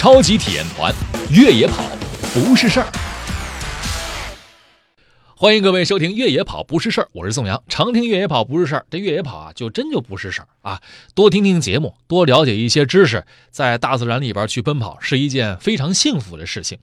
超级体验团，越野跑不是事儿。欢迎各位收听《越野跑不是事儿》，我是宋阳。常听越野跑不是事儿，这越野跑啊，就真就不是事儿啊。多听听节目，多了解一些知识，在大自然里边去奔跑，是一件非常幸福的事情。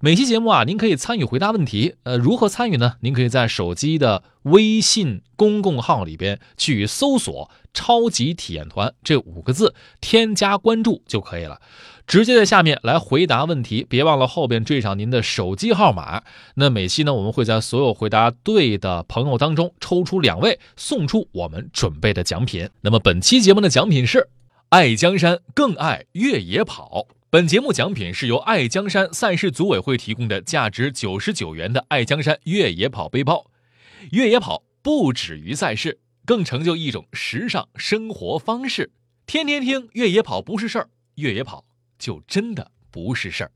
每期节目啊，您可以参与回答问题。呃，如何参与呢？您可以在手机的微信公共号里边去搜索“超级体验团”这五个字，添加关注就可以了。直接在下面来回答问题，别忘了后边缀上您的手机号码。那每期呢，我们会在所有回答对的朋友当中抽出两位，送出我们准备的奖品。那么本期节目的奖品是爱江山更爱越野跑。本节目奖品是由爱江山赛事组委会提供的价值九十九元的爱江山越野跑背包。越野跑不止于赛事，更成就一种时尚生活方式。天天听越野跑不是事儿，越野跑。就真的不是事儿。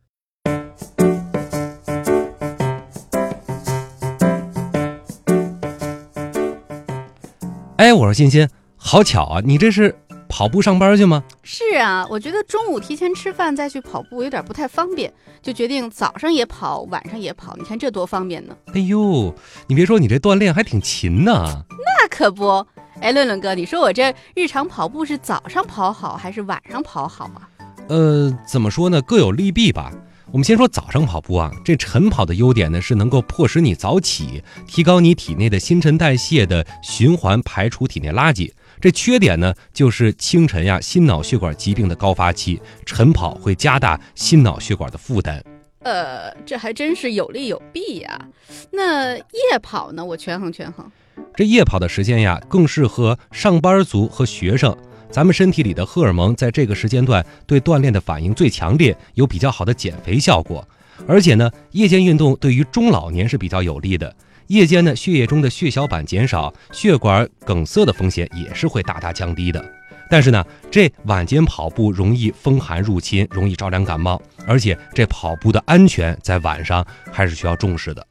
哎，我说欣欣，好巧啊，你这是跑步上班去吗？是啊，我觉得中午提前吃饭再去跑步有点不太方便，就决定早上也跑，晚上也跑。你看这多方便呢！哎呦，你别说，你这锻炼还挺勤呢。那可不。哎，论论哥，你说我这日常跑步是早上跑好还是晚上跑好啊？呃，怎么说呢？各有利弊吧。我们先说早上跑步啊，这晨跑的优点呢是能够迫使你早起，提高你体内的新陈代谢的循环，排除体内垃圾。这缺点呢就是清晨呀，心脑血管疾病的高发期，晨跑会加大心脑血管的负担。呃，这还真是有利有弊呀。那夜跑呢？我权衡权衡。这夜跑的时间呀，更适合上班族和学生。咱们身体里的荷尔蒙在这个时间段对锻炼的反应最强烈，有比较好的减肥效果。而且呢，夜间运动对于中老年是比较有利的。夜间呢，血液中的血小板减少，血管梗塞的风险也是会大大降低的。但是呢，这晚间跑步容易风寒入侵，容易着凉感冒，而且这跑步的安全在晚上还是需要重视的。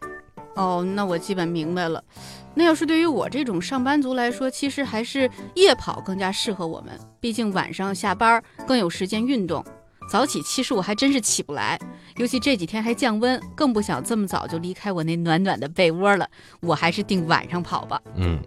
哦，那我基本明白了。那要是对于我这种上班族来说，其实还是夜跑更加适合我们。毕竟晚上下班更有时间运动，早起其实我还真是起不来。尤其这几天还降温，更不想这么早就离开我那暖暖的被窝了。我还是定晚上跑吧。嗯，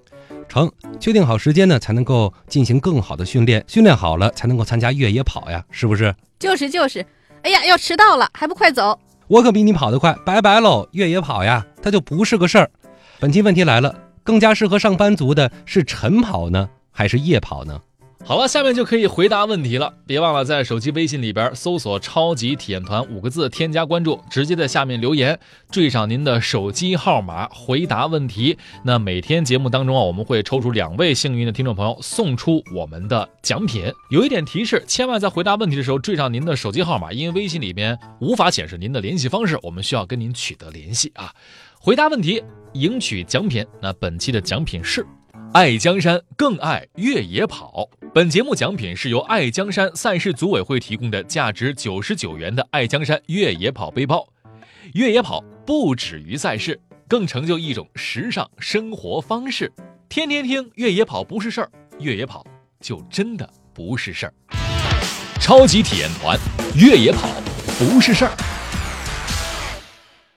成，确定好时间呢，才能够进行更好的训练。训练好了，才能够参加越野跑呀，是不是？就是就是。哎呀，要迟到了，还不快走！我可比你跑得快，拜拜喽！越野跑呀，它就不是个事儿。本期问题来了，更加适合上班族的是晨跑呢，还是夜跑呢？好了，下面就可以回答问题了。别忘了在手机微信里边搜索“超级体验团”五个字，添加关注，直接在下面留言，缀上您的手机号码，回答问题。那每天节目当中啊，我们会抽出两位幸运的听众朋友，送出我们的奖品。有一点提示，千万在回答问题的时候缀上您的手机号码，因为微信里边无法显示您的联系方式，我们需要跟您取得联系啊。回答问题。赢取奖品，那本期的奖品是爱江山更爱越野跑。本节目奖品是由爱江山赛事组委会提供的价值九十九元的爱江山越野跑背包。越野跑不止于赛事，更成就一种时尚生活方式。天天听越野跑不是事儿，越野跑就真的不是事儿。超级体验团，越野跑不是事儿。